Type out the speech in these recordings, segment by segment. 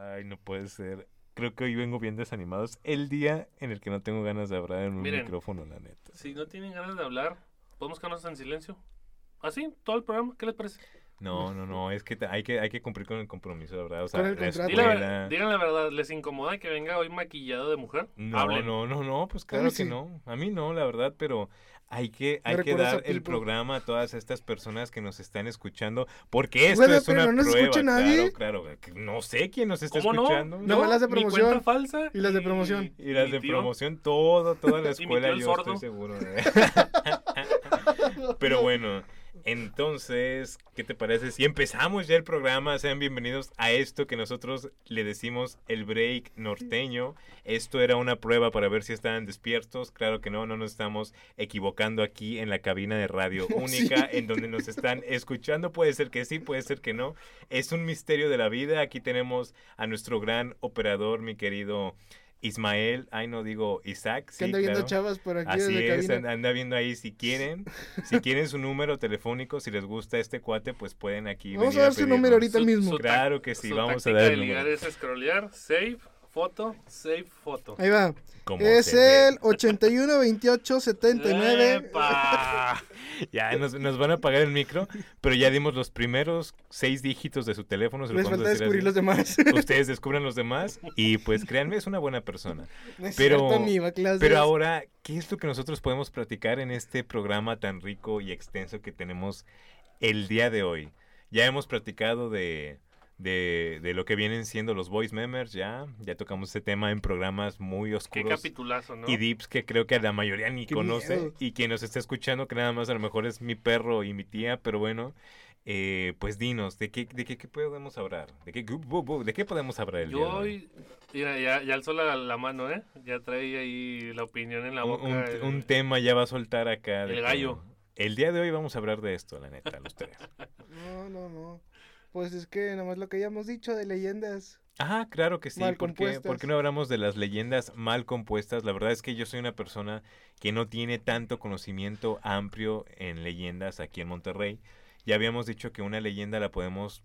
Ay, no puede ser. Creo que hoy vengo bien desanimados. El día en el que no tengo ganas de hablar en un Miren. micrófono, la neta. Si no tienen ganas de hablar, podemos quedarnos en silencio. Así, todo el programa, ¿qué les parece? No, no, no, es que te- hay que hay que cumplir con el compromiso, la verdad. O sea, Con el la escuela- digan la verdad, ¿les incomoda que venga hoy maquillado de mujer? No, Hablen. no, no, no, pues claro que no. A mí no, la verdad, pero hay que, hay que dar el programa a todas estas personas que nos están escuchando, porque esto Bueno, es pero una no nos prueba. escucha nadie. Claro, claro, no sé quién nos está ¿Cómo no? escuchando. No, Nomás las de promoción falsa. y las de promoción. Y las de tío. promoción, todo, toda la escuela, yo sordo. estoy seguro. de- Pero bueno, entonces, ¿qué te parece? Si empezamos ya el programa, sean bienvenidos a esto que nosotros le decimos el break norteño. Esto era una prueba para ver si estaban despiertos. Claro que no, no nos estamos equivocando aquí en la cabina de radio única en donde nos están escuchando. Puede ser que sí, puede ser que no. Es un misterio de la vida. Aquí tenemos a nuestro gran operador, mi querido Ismael. Ay, no digo Isaac. Que sí, anda viendo claro. chavas por aquí Así desde es, cabina. anda viendo ahí si quieren, si quieren su número telefónico, si les gusta este cuate, pues pueden aquí Vamos venir a dar su número ahorita Su- mismo. su- Claro que sí, Su vamos a dar de el ligar número. es scrollear, save, foto, save, foto. Ahí va. Es el 81 28 79. ¡Epa! Ya nos, nos van a apagar el micro, pero ya dimos los primeros seis dígitos de su teléfono. se Les falta descubrir los demás. Ustedes descubran los demás y pues créanme, es una buena persona. No es Pero- cierto. Pero ahora, ¿qué es lo que nosotros podemos platicar en este programa tan rico y extenso que tenemos el día de hoy? Ya hemos platicado de, de, de lo que vienen siendo los voice memers, ya, ya tocamos ese tema en programas muy Qué oscuros capitulazo, ¿no? y deeps que creo que a la mayoría ni Qué conoce miedo. y quien nos está escuchando que nada más a lo mejor es mi perro y mi tía, pero bueno, eh, pues dinos, ¿de qué, de qué, qué podemos hablar? ¿De qué, de qué podemos hablar el día de Yo hoy? mira, ya, ya alzó la, la mano, ¿eh? Ya trae ahí la opinión en la boca. un- el- un tema ya va a soltar acá. el que- gallo. el día de hoy vamos a hablar de esto, la neta, los tres. No, no, no. Pues es que nada más lo que hayamos dicho de leyendas. Ah, claro que sí. Mal ¿Por qué, compuestas. por qué no hablamos de las leyendas mal compuestas? La verdad es que yo soy una persona que no tiene tanto conocimiento amplio en leyendas aquí en Monterrey. Ya habíamos dicho que una leyenda la podemos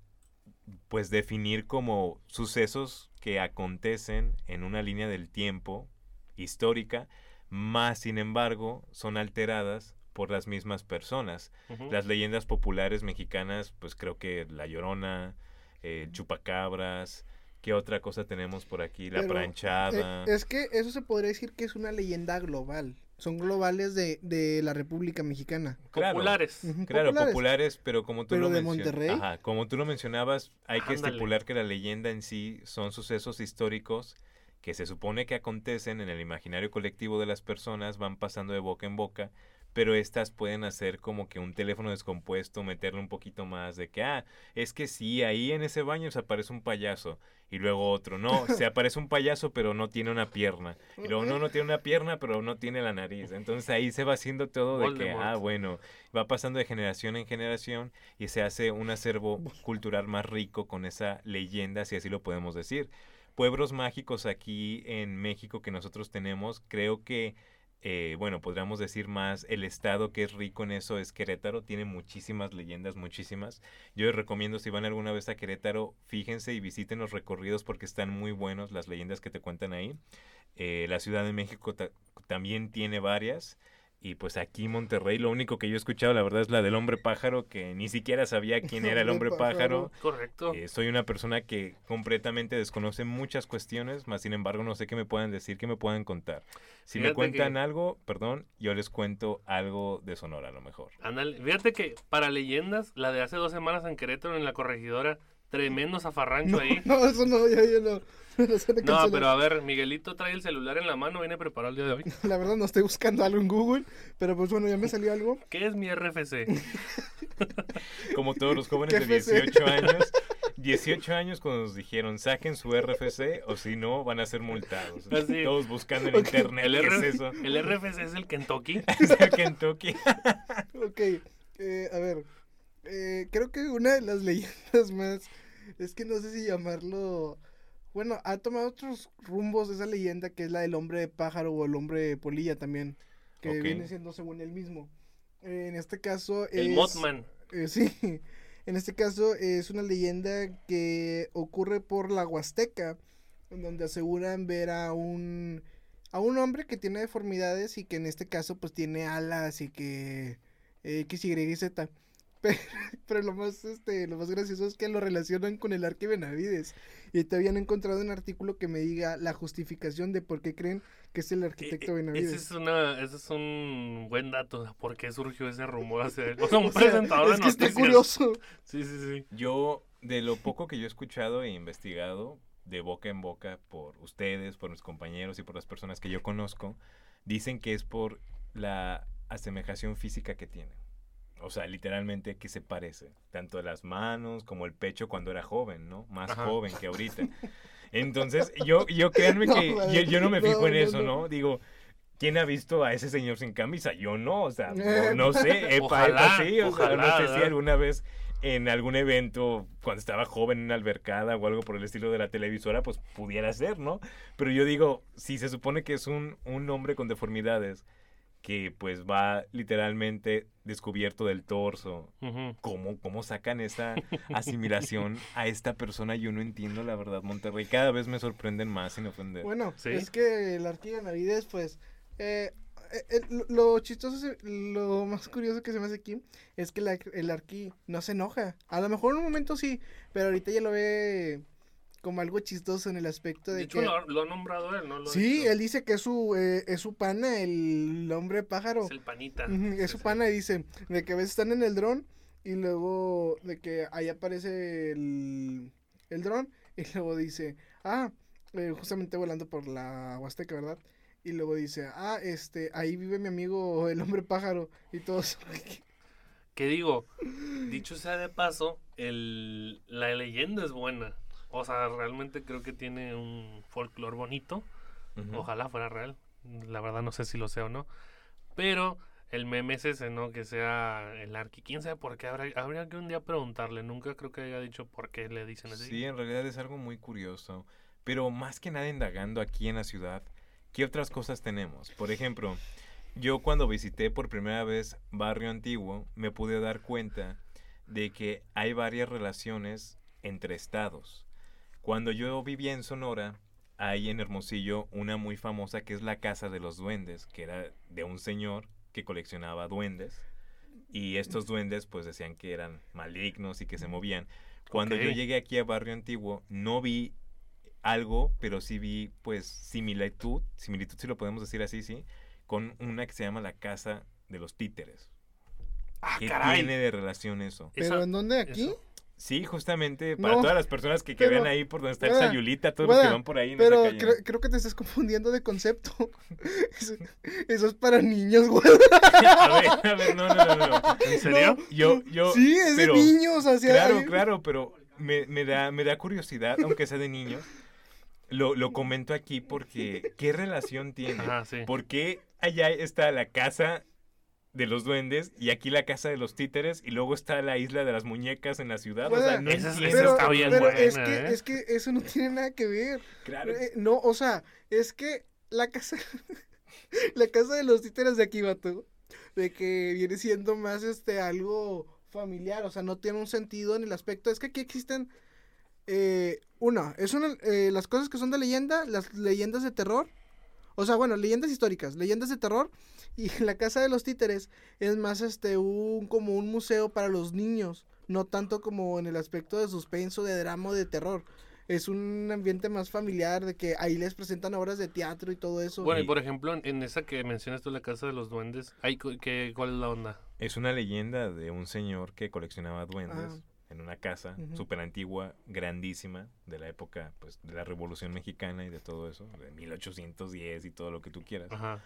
pues definir como sucesos que acontecen en una línea del tiempo histórica, más sin embargo son alteradas por las mismas personas. Ujú. Las leyendas populares mexicanas, pues creo que La Llorona, eh, Chupacabras, ¿qué otra cosa tenemos por aquí? La Pero, Planchada. Eh, es que eso se podría decir que es una leyenda global. Son globales de, de la República Mexicana. Claro. Populares. Claro, populares. pero como tú Pero lo de Monterrey. Ajá, como tú lo mencionabas, hay que Ándale. estipular que la leyenda en sí son sucesos históricos que se supone que acontecen en el imaginario colectivo de las personas, van pasando de boca en boca, pero estas pueden hacer como que un teléfono descompuesto, meterle un poquito más de que, ah, es que sí, ahí en ese baño se aparece un payaso, y luego otro, no, se aparece un payaso pero no tiene una pierna, y luego no, no tiene una pierna pero no tiene la nariz, entonces ahí se va haciendo todo de que, ah, bueno, va pasando de generación en generación y se hace un acervo cultural más rico con esa leyenda, si así lo podemos decir. Pueblos mágicos aquí en México que nosotros tenemos, creo que, eh, bueno, podríamos decir más, el estado que es rico en eso es Querétaro, tiene muchísimas leyendas, muchísimas. Yo les recomiendo si van alguna vez a Querétaro, fíjense y visiten los recorridos porque están muy buenos las leyendas que te cuentan ahí. Eh, la Ciudad de México ta- también tiene varias. Y pues aquí Monterrey, lo único que yo he escuchado, la verdad, es la del hombre pájaro, que ni siquiera sabía quién era el hombre pájaro. Correcto. Eh, soy una persona que completamente desconoce muchas cuestiones, más sin embargo no sé qué me puedan decir, qué me puedan contar. Si me cuentan que- algo, perdón, yo les cuento algo de Sonora a lo mejor. Ándale. Fíjate que para leyendas, la de hace dos semanas en Querétaro, en la corregidora, tremendo zafarrancho No, ahí. no, eso no, ya, ya no. No pero a ver, Miguelito trae el celular en la mano, viene preparado el día de hoy. La verdad no estoy buscando algo en Google, pero pues bueno, ya me salió algo. ¿Qué es mi RFC? Como todos los jóvenes ¿Qué de fue ese? 18 años, 18 años cuando nos dijeron saquen su RFC o si no van a ser multados. Así. Todos buscando en internet El, qué es eso. el RFC es el Kentucky. Es el Kentucky. Ok, eh, a ver, eh, creo que una de las leyendas más, es que no sé si llamarlo, bueno, ha tomado otros rumbos esa leyenda que es la del hombre pájaro o el hombre polilla también, que viene siendo según él mismo. Eh, en este caso El Mothman. eh, sí, En este caso es una leyenda que ocurre por la Huasteca, en donde aseguran ver a un a un hombre que tiene deformidades y que en este caso pues tiene alas y que eh, X, Y y Z. Pero, pero lo más este lo más gracioso es que lo relacionan con el Arque Benavides y todavía no he encontrado un artículo que me diga la justificación de por qué creen que es el arquitecto E- e- Benavides. Ese es, una, ese es un buen dato. de ¿Por qué surgió ese rumor? él? O sea, un O sea, presentador es de que está noticias. curioso. Sí, sí, sí. Yo, de lo poco que yo he escuchado e investigado, de boca en boca, por ustedes, por mis compañeros y por las personas que yo conozco, dicen que es por la asemejación física que tiene. O sea, literalmente que se parece. Tanto las manos como el pecho cuando era joven, ¿no? Más Ajá. joven que ahorita. Entonces, yo, yo créanme No, que yo, yo no me fijo no, en no, eso, no. ¿no? Digo, ¿quién ha visto a ese señor sin camisa? Yo no, o sea, no, no sé. Epa, Ojalá, epa, sí, o sea, ojalá, no sé si alguna vez en algún evento, cuando estaba joven en una albercada o algo por el estilo de la televisora, pues pudiera ser, ¿no? Pero yo digo, si se supone que es un, un hombre con deformidades que pues va literalmente descubierto del torso. ¿cómo, cómo sacan esa asimilación a esta persona? Yo no entiendo, la verdad, Monterrey. Cada vez me sorprenden más sin ofender. Bueno, Sí. es que el Arque Benavides, pues, eh, eh, eh, lo- lo chistoso, lo más curioso que se me hace aquí es que la- el Arqui no se enoja. A lo mejor en un momento sí, pero ahorita ya lo ve como algo chistoso en el aspecto de, De hecho, que... lo, lo ha nombrado él, ¿no? Lo Sí, él dice que es su, eh, es su pana, el hombre pájaro. Es el panita. Ujú, Sí, es su pana y dice de que a veces están en el dron y luego de que ahí aparece el, el dron y luego dice, ah, eh, justamente volando por la Huasteca, ¿verdad? Y luego dice, ah, este, ahí vive mi amigo el hombre pájaro y todos. Que digo, dicho sea de paso, el, la leyenda es buena. O sea, realmente creo que tiene un folclore bonito. Ojalá fuera real. La verdad no sé si lo sea o no. Pero el meme es ese, ¿no? Que sea el Arqui. ¿Quién sabe por qué? Habría, habría que un día preguntarle. Nunca creo que haya dicho por qué le dicen así. Sí, en realidad es algo muy curioso. Pero más que nada indagando aquí en la ciudad, ¿qué otras cosas tenemos? Por ejemplo, yo cuando visité por primera vez Barrio Antiguo, me pude dar cuenta de que hay varias relaciones entre estados. Cuando yo vivía en Sonora, hay en Hermosillo una muy famosa que es la Casa de los Duendes, que era de un señor que coleccionaba duendes. Y estos duendes pues decían que eran malignos y que se movían. Cuando yo llegué aquí a Barrio Antiguo, no vi algo, pero sí vi pues similitud, similitud si lo podemos decir así, sí, con una que se llama la Casa de los Títeres. ¡Ah, ¿Qué caray! tiene de relación eso? ¿Pero Esa- en dónde? ¿Aquí? eso. Sí, justamente para No, todas las personas que, que pero- vean ahí por donde está el Sayulita, todos los que van por ahí en Pero esa calle. creo, creo que te estás confundiendo de concepto. eso, eso es para niños, güey. A ver, a ver, no, no, no, no. ¿En serio? Yo, yo, sí, es pero- de niños, sea, Claro, claro, pero me, me da, me da curiosidad, aunque sea de niños. Lo, lo comento aquí porque, ¿qué relación tiene? Ajá, sí. ¿Por qué allá está la casa de los duendes y aquí la casa de los títeres y luego está la isla de las muñecas en la ciudad? O sea, no esa está bien pero buena, es, que, ¿eh? es que eso no tiene nada que ver. Claro. Eh, no, o sea, es que la casa, la casa de los títeres de aquí, vato, de que viene siendo más este algo familiar, o sea, no tiene un sentido en el aspecto, es que aquí existen, eh, una, es una, eh, las cosas que son de leyenda, las leyendas de terror, o sea, bueno, leyendas históricas, leyendas de terror, y la casa de los títeres es más este un como un museo para los niños, no tanto como en el aspecto de suspenso, de drama o de terror. Es un ambiente más familiar de que ahí les presentan obras de teatro y todo eso. Bueno, y Y- por ejemplo, en, en esa que mencionas tú, la casa de los duendes, ¿hay, cu- qué, ¿cuál es la onda? Es una leyenda de un señor que coleccionaba duendes Ah. En una casa Ujú. súper antigua, grandísima, de la época pues, de la Revolución Mexicana y de todo eso, de 1810 y todo lo que tú quieras. Ajá.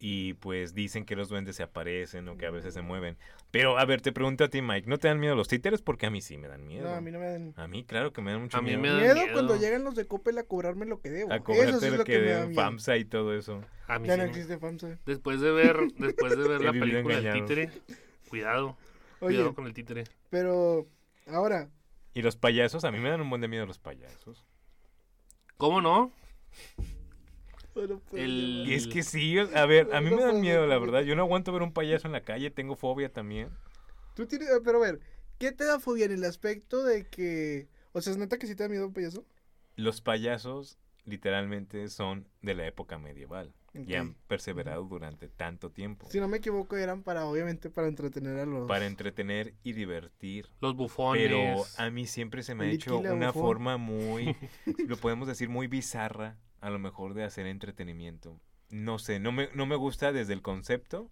Y pues dicen que los duendes se aparecen o que a veces se mueven. Pero a ver, te pregunto a ti, Mike, ¿no te dan miedo los títeres? Porque a mí sí me dan miedo. no, a mí no me dan A mí, claro que me dan mucho A mí miedo. me dan miedo, miedo. cuando llegan los de Coppel a cobrarme lo que debo. A Eso cobrarte sí es lo lo que que me da den miedo. FAMSA y todo eso. A mí Ya sí no me- existe FAMSA. Después de ver, después de ver la película del títere, cuidado, Oye, cuidado con el títere. pero ahora, Y los payasos, a mí me dan un buen de miedo los payasos. ¿Cómo no? bueno, pues, El- Y es que sí, a ver, a mí No me dan miedo, la verdad. Yo no aguanto ver un payaso en la calle, tengo fobia también. Tú tienes, eh, pero a ver, ¿qué te da fobia en el aspecto de que, o sea, es neta que sí te da miedo un payaso? Los payasos literalmente son de la época medieval y han perseverado durante tanto tiempo Si no me equivoco, eran para, obviamente, para entretener a los... para entretener y divertir. Los bufones. Pero a mí siempre se me ha hecho una bufón. forma muy, lo podemos decir, muy bizarra, a lo mejor de hacer entretenimiento. No sé, no me, no me gusta desde el concepto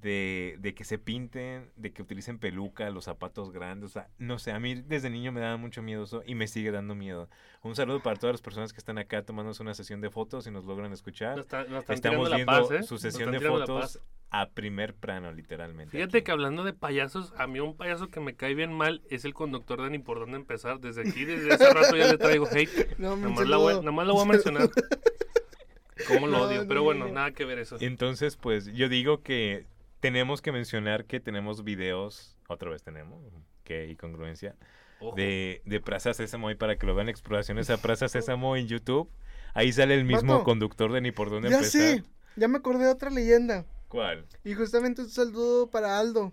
de, de que se pinten, de que utilicen peluca, los zapatos grandes, o sea, no sé, a mí desde niño me daba mucho miedo eso y me sigue dando miedo. Un saludo para todas las personas que están acá tomándose una sesión de fotos y nos logran escuchar. Nos está- nos están Estamos la viendo paz, ¿eh? su sesión de la fotos a primer plano, literalmente. Fíjate aquí. que hablando de payasos, a mí un payaso que me cae bien mal es el conductor de Ni por dónde empezar. Desde aquí, desde hace rato ya le traigo hate. No, Nomás, la voy, nomás lo voy a mencionar. ¿Cómo lo No, odio? no, Pero no, bueno, no. nada que ver eso. Entonces, pues yo digo que tenemos que mencionar que tenemos videos, otra vez tenemos, que incongruencia, Ojo. de, de Plaza Sésamo y para que lo vean exploraciones a Plaza Sésamo en YouTube. Ahí sale el mismo conductor de Ni por dónde Ya empezar. sé, ya me acordé de otra leyenda. ¿Cuál? Y justamente un saludo para Aldo.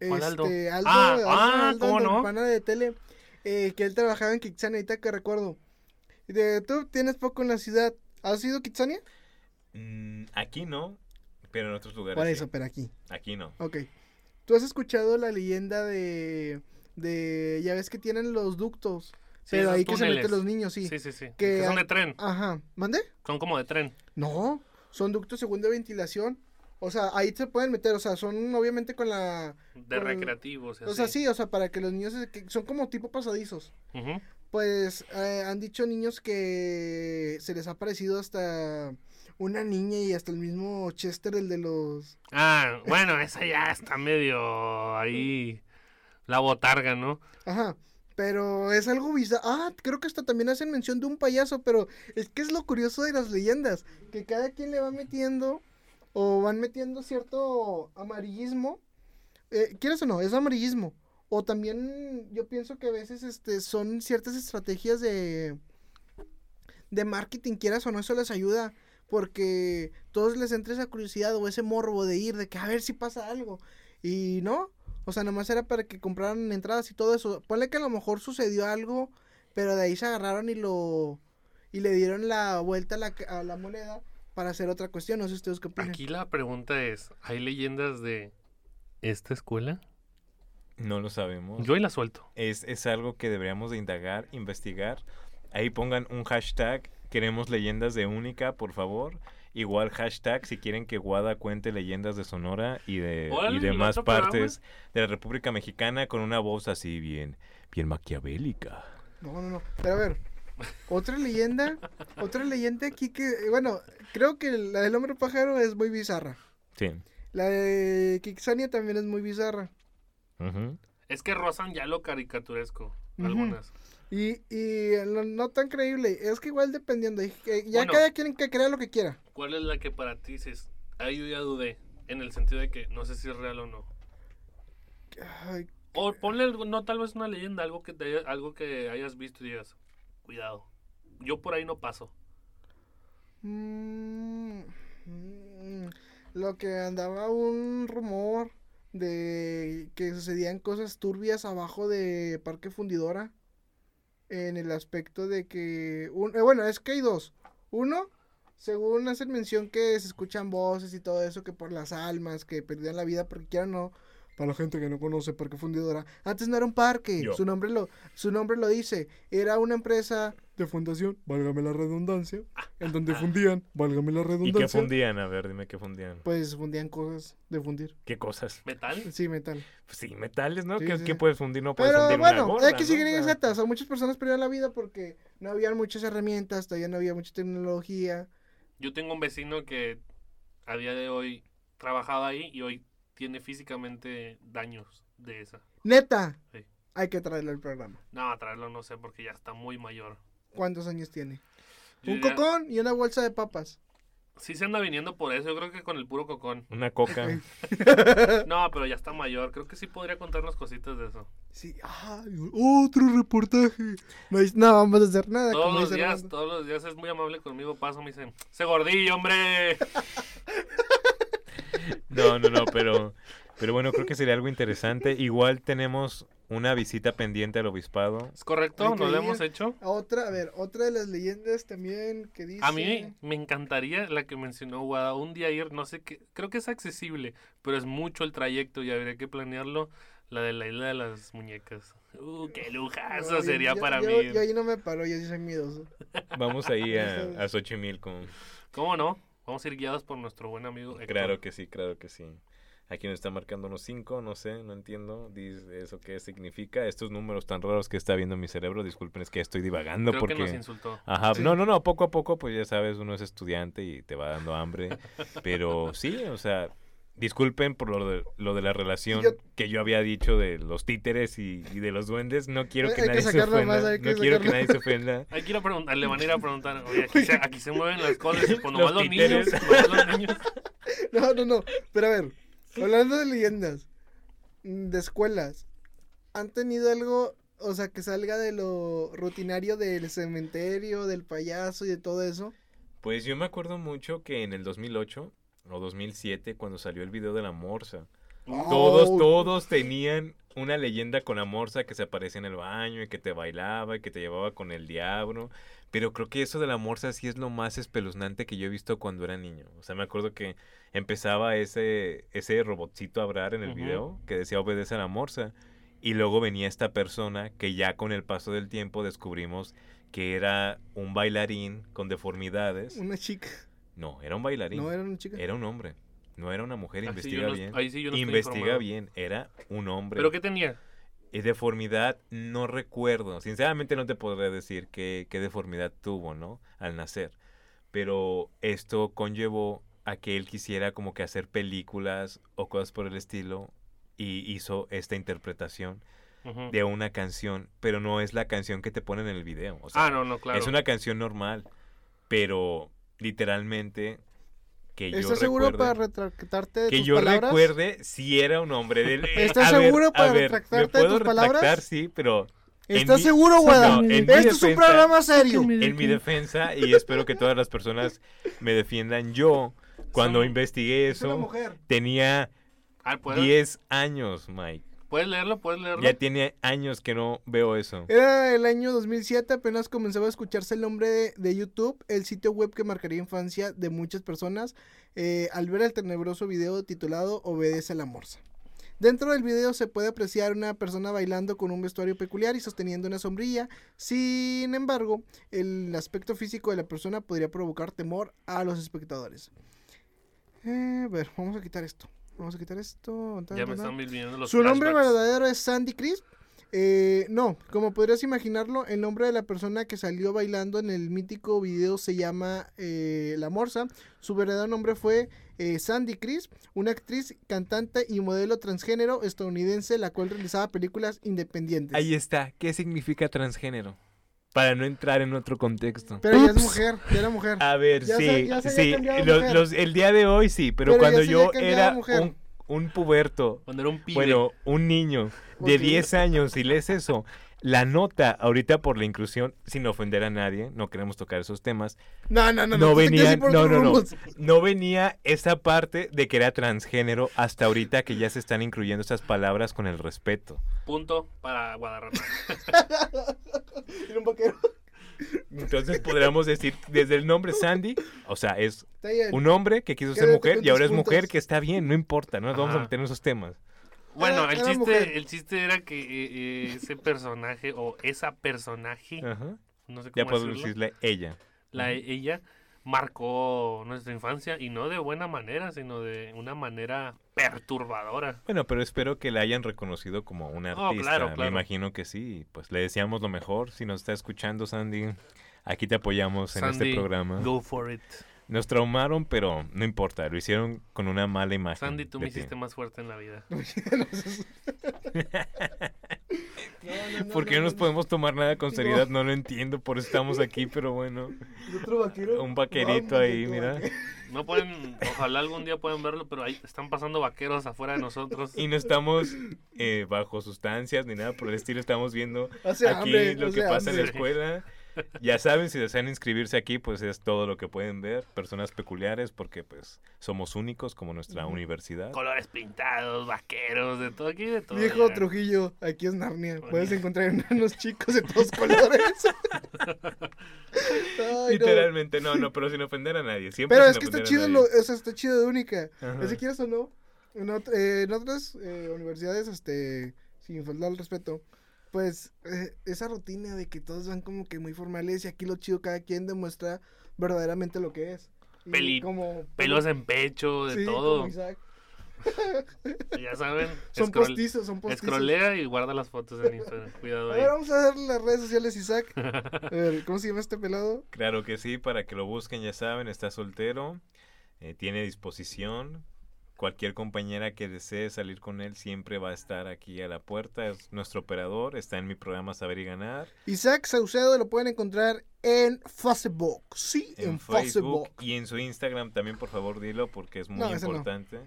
¿Cuál Aldo? Este, Aldo, Ah, Aldo, ah, Aldo, ¿cómo el no? pana de tele, eh, que él trabajaba en Kitsania, ahorita que recuerdo. Y de, tú tienes poco en la ciudad. ¿Has ido a Kitsania? Mm, aquí no, pero en otros lugares. Por sí. eso, pero aquí. Aquí no. Ok. ¿Tú has escuchado la leyenda de, de, ya ves que tienen los ductos? Sí, pero ahí que se meten los niños, sí. Sí, sí, sí. Que Que son de tren. Ajá. ¿Mande? Son como de tren. No, son ductos según de ventilación. O sea, ahí se pueden meter, o sea, son obviamente con la... De Con- recreativos. O sea, sí, o sea, para que los niños se- que son como tipo pasadizos. Ujú. Pues eh, han dicho niños que se les ha parecido hasta una niña y hasta el mismo Chester, el de los... Ah, bueno, esa ya está medio ahí. La botarga, ¿no? Ajá. Pero es algo bizarro. Ah, creo que hasta también hacen mención de un payaso, pero es que es lo curioso de las leyendas, que cada quien le va metiendo o van metiendo cierto amarillismo. Eh, ¿Quieres o no? Es amarillismo. O también yo pienso que a veces este, son ciertas estrategias de, de marketing, quieras o no, eso les ayuda. Porque todos les entra esa curiosidad o ese morbo de ir, de que a ver si pasa algo. Y no, o sea, nomás era para que compraran entradas y todo eso. Ponle que a lo mejor sucedió algo, pero de ahí se agarraron y lo. y le dieron la vuelta a la, a la moneda para hacer otra cuestión. No sé ustedes qué opinan. Aquí la pregunta es: ¿hay leyendas de esta escuela? No lo sabemos. Yo y la suelto. es, es algo que deberíamos de indagar, investigar. Ahí pongan un hashtag, queremos leyendas de Única, por favor. Igual hashtag si quieren que Guada cuente leyendas de Sonora y de, Órale, y de ¿el más programa? partes de la República Mexicana con una voz así bien, bien maquiavélica. No, no, no. Pero a ver, otra leyenda. otra leyenda aquí que. Bueno, creo que la del hombre pájaro es muy bizarra. Sí. La de Kixania también es muy bizarra. Ujú. Es que rozan ya lo caricaturesco. Algunas. Y, y lo no tan creíble. Es que igual dependiendo. Ya Bueno. cada quien que crea lo que quiera. ¿Cuál es la que para ti dices? Ahí yo ya dudé. En el sentido de que no sé si es real o no. Ay, O ponle algo, no tal vez una leyenda, algo que te haya- algo que hayas visto y digas, cuidado. Yo por ahí no paso. Mm, mm, lo que andaba un rumor de que sucedían cosas turbias abajo de Parque Fundidora en el aspecto de que un- eh, bueno es que hay dos. Uno según hacen mención que se escuchan voces y todo eso que por las almas que perdían la vida porque quieran no para la gente que no conoce Parque Fundidora antes no era un parque Yo. su nombre lo su nombre lo dice era una empresa de fundación válgame la redundancia en donde fundían válgame la ¿Y qué redundancia fundían? A ver, dime qué fundían. pues fundían cosas de fundir ¿Qué cosas? ¿Metal? sí metal Pues sí, metales, ¿no? Sí, ¿Qué, sí, qué puedes fundir? No puedes Pero fundir bueno, una gorda, X, ¿no? Y, O sea, Z. O sea, muchas personas perdieron la vida porque no había muchas herramientas, todavía no había mucha tecnología. Yo tengo un vecino que a día de hoy trabajaba ahí y hoy tiene físicamente daños de esa. Neta, Sí. hay que traerlo al programa. No, traerlo no sé porque ya está muy mayor. ¿Cuántos años tiene? Yo Un diría- cocón y una bolsa de papas. Sí se anda viniendo por eso, yo creo que con el puro cocón. Una coca. No, pero ya está mayor, creo que sí podría contarnos cositas de eso. Sí, ay, otro reportaje. No, no vamos a hacer nada. Todos los días, todos los días es muy amable conmigo, paso, me dicen, ¡se gordillo, hombre! No, no, no, pero Pero bueno, creo que sería algo interesante. Igual tenemos una visita pendiente al obispado. ¿Es correcto? ¿No lo hemos hecho? A Otra, a ver, otra de las leyendas también que dice... A mí me encantaría la que mencionó Guada, un día ir, no sé qué, creo que es accesible, pero es mucho el trayecto y habría que planearlo, la de la isla de las muñecas. Uh, qué lujazo No, sería yo- para yo- mí. Yo ahí no me paro, yo sí soy miedoso. Vamos ahí a, a Xochimilco. ¿Cómo no? Vamos a ir guiados por nuestro buen amigo Héctor. Claro que sí, claro que sí. Aquí nos está marcando unos 5, no sé, no entiendo. Dice eso qué significa. Estos números tan raros que está viendo mi cerebro, disculpen, es que estoy divagando Creo porque... que nos insultó. Ajá, Sí. no, no, no, poco a poco, pues ya sabes, uno es estudiante y te va dando hambre. Pero sí, o sea, disculpen por lo de, lo de la relación Yo- que yo había dicho de los títeres y, y de los duendes. No quiero Hay- que hay que nadie se ofenda. más, no quiero que nadie se ofenda. Hay que ir a preguntar, le van a ir a preguntar, oye, aquí se, aquí se mueven las cosas y nomás Los los, niños, los niños. No, no, no. Pero a ver, hablando de leyendas, mm, de escuelas, ¿han tenido algo, o sea, que salga de lo rutinario del cementerio, del payaso y de todo eso? Pues yo me acuerdo mucho que en el 2008 o 2007, cuando salió el video de la morsa, todos, Oh, todos tenían una leyenda con la morsa que se aparecía en el baño y que te bailaba y que te llevaba con el diablo. Pero creo que eso de la morsa sí es lo más espeluznante que yo he visto cuando era niño. O sea, me acuerdo que empezaba ese, ese robotcito a hablar en el Ujú. video que decía obedece a la morsa. Y luego venía esta persona que ya con el paso del tiempo descubrimos que era un bailarín con deformidades. Una chica. No, era un bailarín. No, era una chica. Era un hombre. No era una mujer. Ahí Investiga no- bien. ahí sí yo no Investiga bien. Era un hombre. ¿Pero qué tenía? Y deformidad no recuerdo. Sinceramente no te podré decir qué, qué deformidad tuvo, ¿no? Al nacer. Pero esto conllevó a que él quisiera como que hacer películas o cosas por el estilo y hizo esta interpretación de una canción, pero no es la canción que te ponen en el video. O sea, Ah, no, no, claro. es una canción normal, pero literalmente que yo ¿Estás seguro recuerde- para retractarte de que tus yo palabras? recuerde si era un hombre del ¿Estás a ver, seguro a para ver, retractarte de ¿me puedo tus palabras? retractar? sí pero ¿Estás mi- seguro, no, Guada? mi Esto es un defensa- programa serio. en mi defensa y espero que todas las personas me defiendan yo cuando Son- investigué Es eso mujer. tenía Ah, ¿puedes, 10 años Mike ¿Puedes leerlo? ¿Puedes leerlo? ya tiene años que no veo eso Era el año 2007, apenas comenzaba a escucharse el nombre de, de YouTube, el sitio web que marcaría infancia de muchas personas, eh, al ver el tenebroso video titulado Obedece a la morsa. Dentro del video se puede apreciar una persona bailando con un vestuario peculiar y sosteniendo una sombrilla. Sin embargo, el aspecto físico de la persona podría provocar temor a los espectadores. Eh, a ver, vamos a quitar esto. Vamos a quitar esto. tan, Ya tan, me tan. están viniendo los Su nombre verdadero es Sandy Crisp. Eh, no, como podrías imaginarlo, el nombre de la persona que salió bailando en el mítico video se llama eh, La Morsa. Su verdadero nombre fue eh, Sandy Crisp, una actriz, cantante y modelo transgénero estadounidense, la cual realizaba películas independientes. ahí está ¿qué significa transgénero? Para no entrar en otro contexto Pero ya es mujer, ya era mujer. A ver, Ya se- sí, ya se había sí. cambiado a los- mujer. los- el día de hoy sí, pero, cuando yo era un, un puberto, Cuando era un pibe. bueno, un niño de Ok. 10 años y lees eso, la nota ahorita por la inclusión, sin ofender a nadie, no queremos tocar esos temas, No, no, no. no venía, no, no, no, no venía esa parte de que era transgénero hasta ahorita que ya se están incluyendo esas palabras con el respeto. Punto para un vaquero. Entonces podríamos decir, desde el nombre Sandy, o sea, es un hombre que quiso ser mujer y ahora es mujer que está bien, no importa, no nos vamos a meter en esos temas. Bueno, Era- el era chiste, mujer. el chiste era que eh, eh, ese personaje o esa personaje, Ajá. no sé Ya cómo podemos decirlo, decirle ella. la, ella marcó nuestra infancia y no de buena manera, sino de una manera perturbadora. Bueno, pero espero que la hayan reconocido como una Oh, artista. claro, Me claro. imagino que sí. Pues le deseamos lo mejor. Si nos está escuchando, Sandy, aquí te apoyamos en Sandy, este programa. Go for it. Nos traumaron, pero no importa. Lo hicieron con una mala imagen. Sandy, tú me ti. hiciste más fuerte en la vida. No, no, no, ¿Por qué no nos no. podemos tomar nada con seriedad? No lo entiendo, por eso estamos aquí, pero bueno. ¿Y otro vaquero? Un vaquerito ahí, mira. vaquero. No pueden, ojalá algún día puedan verlo, pero ahí están pasando vaqueros afuera de nosotros. Y no estamos eh, bajo sustancias ni nada por el estilo. Estamos viendo Hace aquí hambre, lo que pasa en la escuela. Ya saben, si desean inscribirse aquí, pues es todo lo que pueden ver. Personas peculiares, porque pues somos únicos como nuestra universidad. Colores pintados, vaqueros, de todo aquí, de todo. Viejo ya. Trujillo, aquí es Narnia. Puedes encontrar unos chicos de todos colores. Ay. Literalmente, no, no, pero sin ofender a nadie. Siempre Pero es que está chido, lo, o sea, está chido de única. Ajá. Es que quieras o no, en, ot- eh, en otras eh, universidades, este, sin faltar el respeto, pues eh, esa rutina de que todos van como que muy formales y aquí lo chido, cada quien demuestra verdaderamente lo que es. Y Peli- como, Pelos en pecho, de sí, todo. como Isaac. Ya saben. Son scroll- postizos, son postizos. Escrolea y guarda las fotos en Instagram. Cuidado A ahí. ver, vamos a ver las redes sociales, Isaac. A ver, ¿cómo se llama este pelado? Claro que sí, para que lo busquen, ya saben, está soltero, eh, tiene disposición. Cualquier compañera que desee salir con él siempre va a estar aquí a la puerta. Es nuestro operador, está en mi programa Saber y Ganar. Isaac Saucedo lo pueden encontrar en Facebook. Sí, en, En Facebook. Facebook y en su Instagram también, por favor, dilo porque es muy No, no. importante.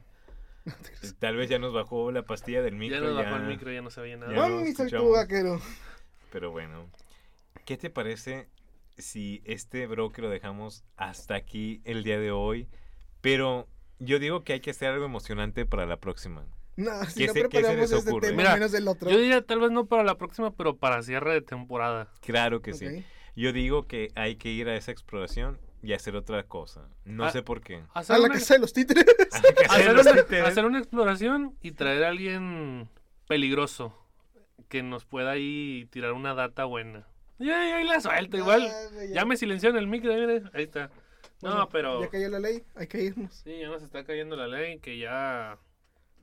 Tal vez ya nos bajó la pastilla del micro. ya nos bajó ya- el micro, ya no se veía nada. Tu escuchamos. vaquero. Pero bueno, ¿qué te parece si este bloque lo dejamos hasta aquí el día de hoy? Pero yo digo que hay que hacer algo emocionante para la próxima. No, si ¿Qué no se- qué se preparamos les este ocurre? tema, Mira, menos el otro. Yo diría tal vez no para la próxima, pero para cierre de temporada. Claro que sí. Yo digo que hay que ir a esa exploración y hacer otra cosa. No Ah. sé por qué. Hacer, A la una, casa de los títeres. Hacer una- títeres. hacer una exploración y traer a alguien peligroso que nos pueda ahí tirar una data buena. Y ahí, ahí la suelto, igual. Ya me silenciaron el micro, ahí, mire, No, pero... Ya cayó la ley, hay que irnos. Sí, ya nos está cayendo la ley, que ya...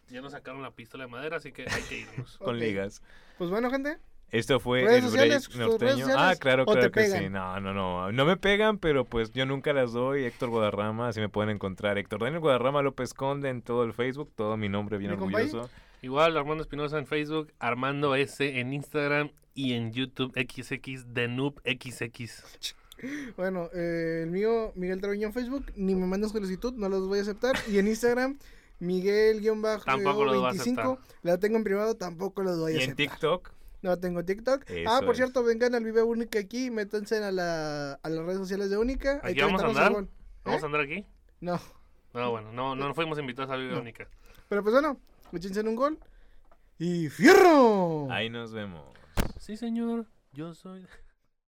Ya nos sacaron la pistola de madera, así que hay que irnos. Con ligas. Pues bueno, gente. Esto fue ¿Redes el sociales? break ¿Tus redes norteño. Ah, claro, ¿O te claro que sí. No, no, no. No me pegan, pero pues yo nunca las doy. Héctor Guadarrama, así me pueden encontrar. Héctor Daniel Guadarrama López Conde en todo el Facebook. Todo mi nombre bien orgulloso. Igual, Armando Espinosa en Facebook, Armando S en Instagram y en YouTube XX de Noob XX. Bueno, eh, el mío, Miguel Treviño en Facebook, ni me mandas solicitud, no los voy a aceptar. Y en Instagram, Tampoco los voy a Miguel-25, la tengo en privado, tampoco los voy a Y en aceptar. TikTok, No tengo TikTok. Eso ah, por es. cierto, vengan al Vive Única aquí, métanse a, la, a las redes sociales de Única. ¿Aquí que vamos a andar? gol. ¿Vamos ¿Eh? a andar aquí? No, No, bueno, no, no fuimos invitados a Vive No. Única. pero pues bueno, échense en un gol. ¡Y fierro! ahí nos vemos. Sí, señor, yo soy...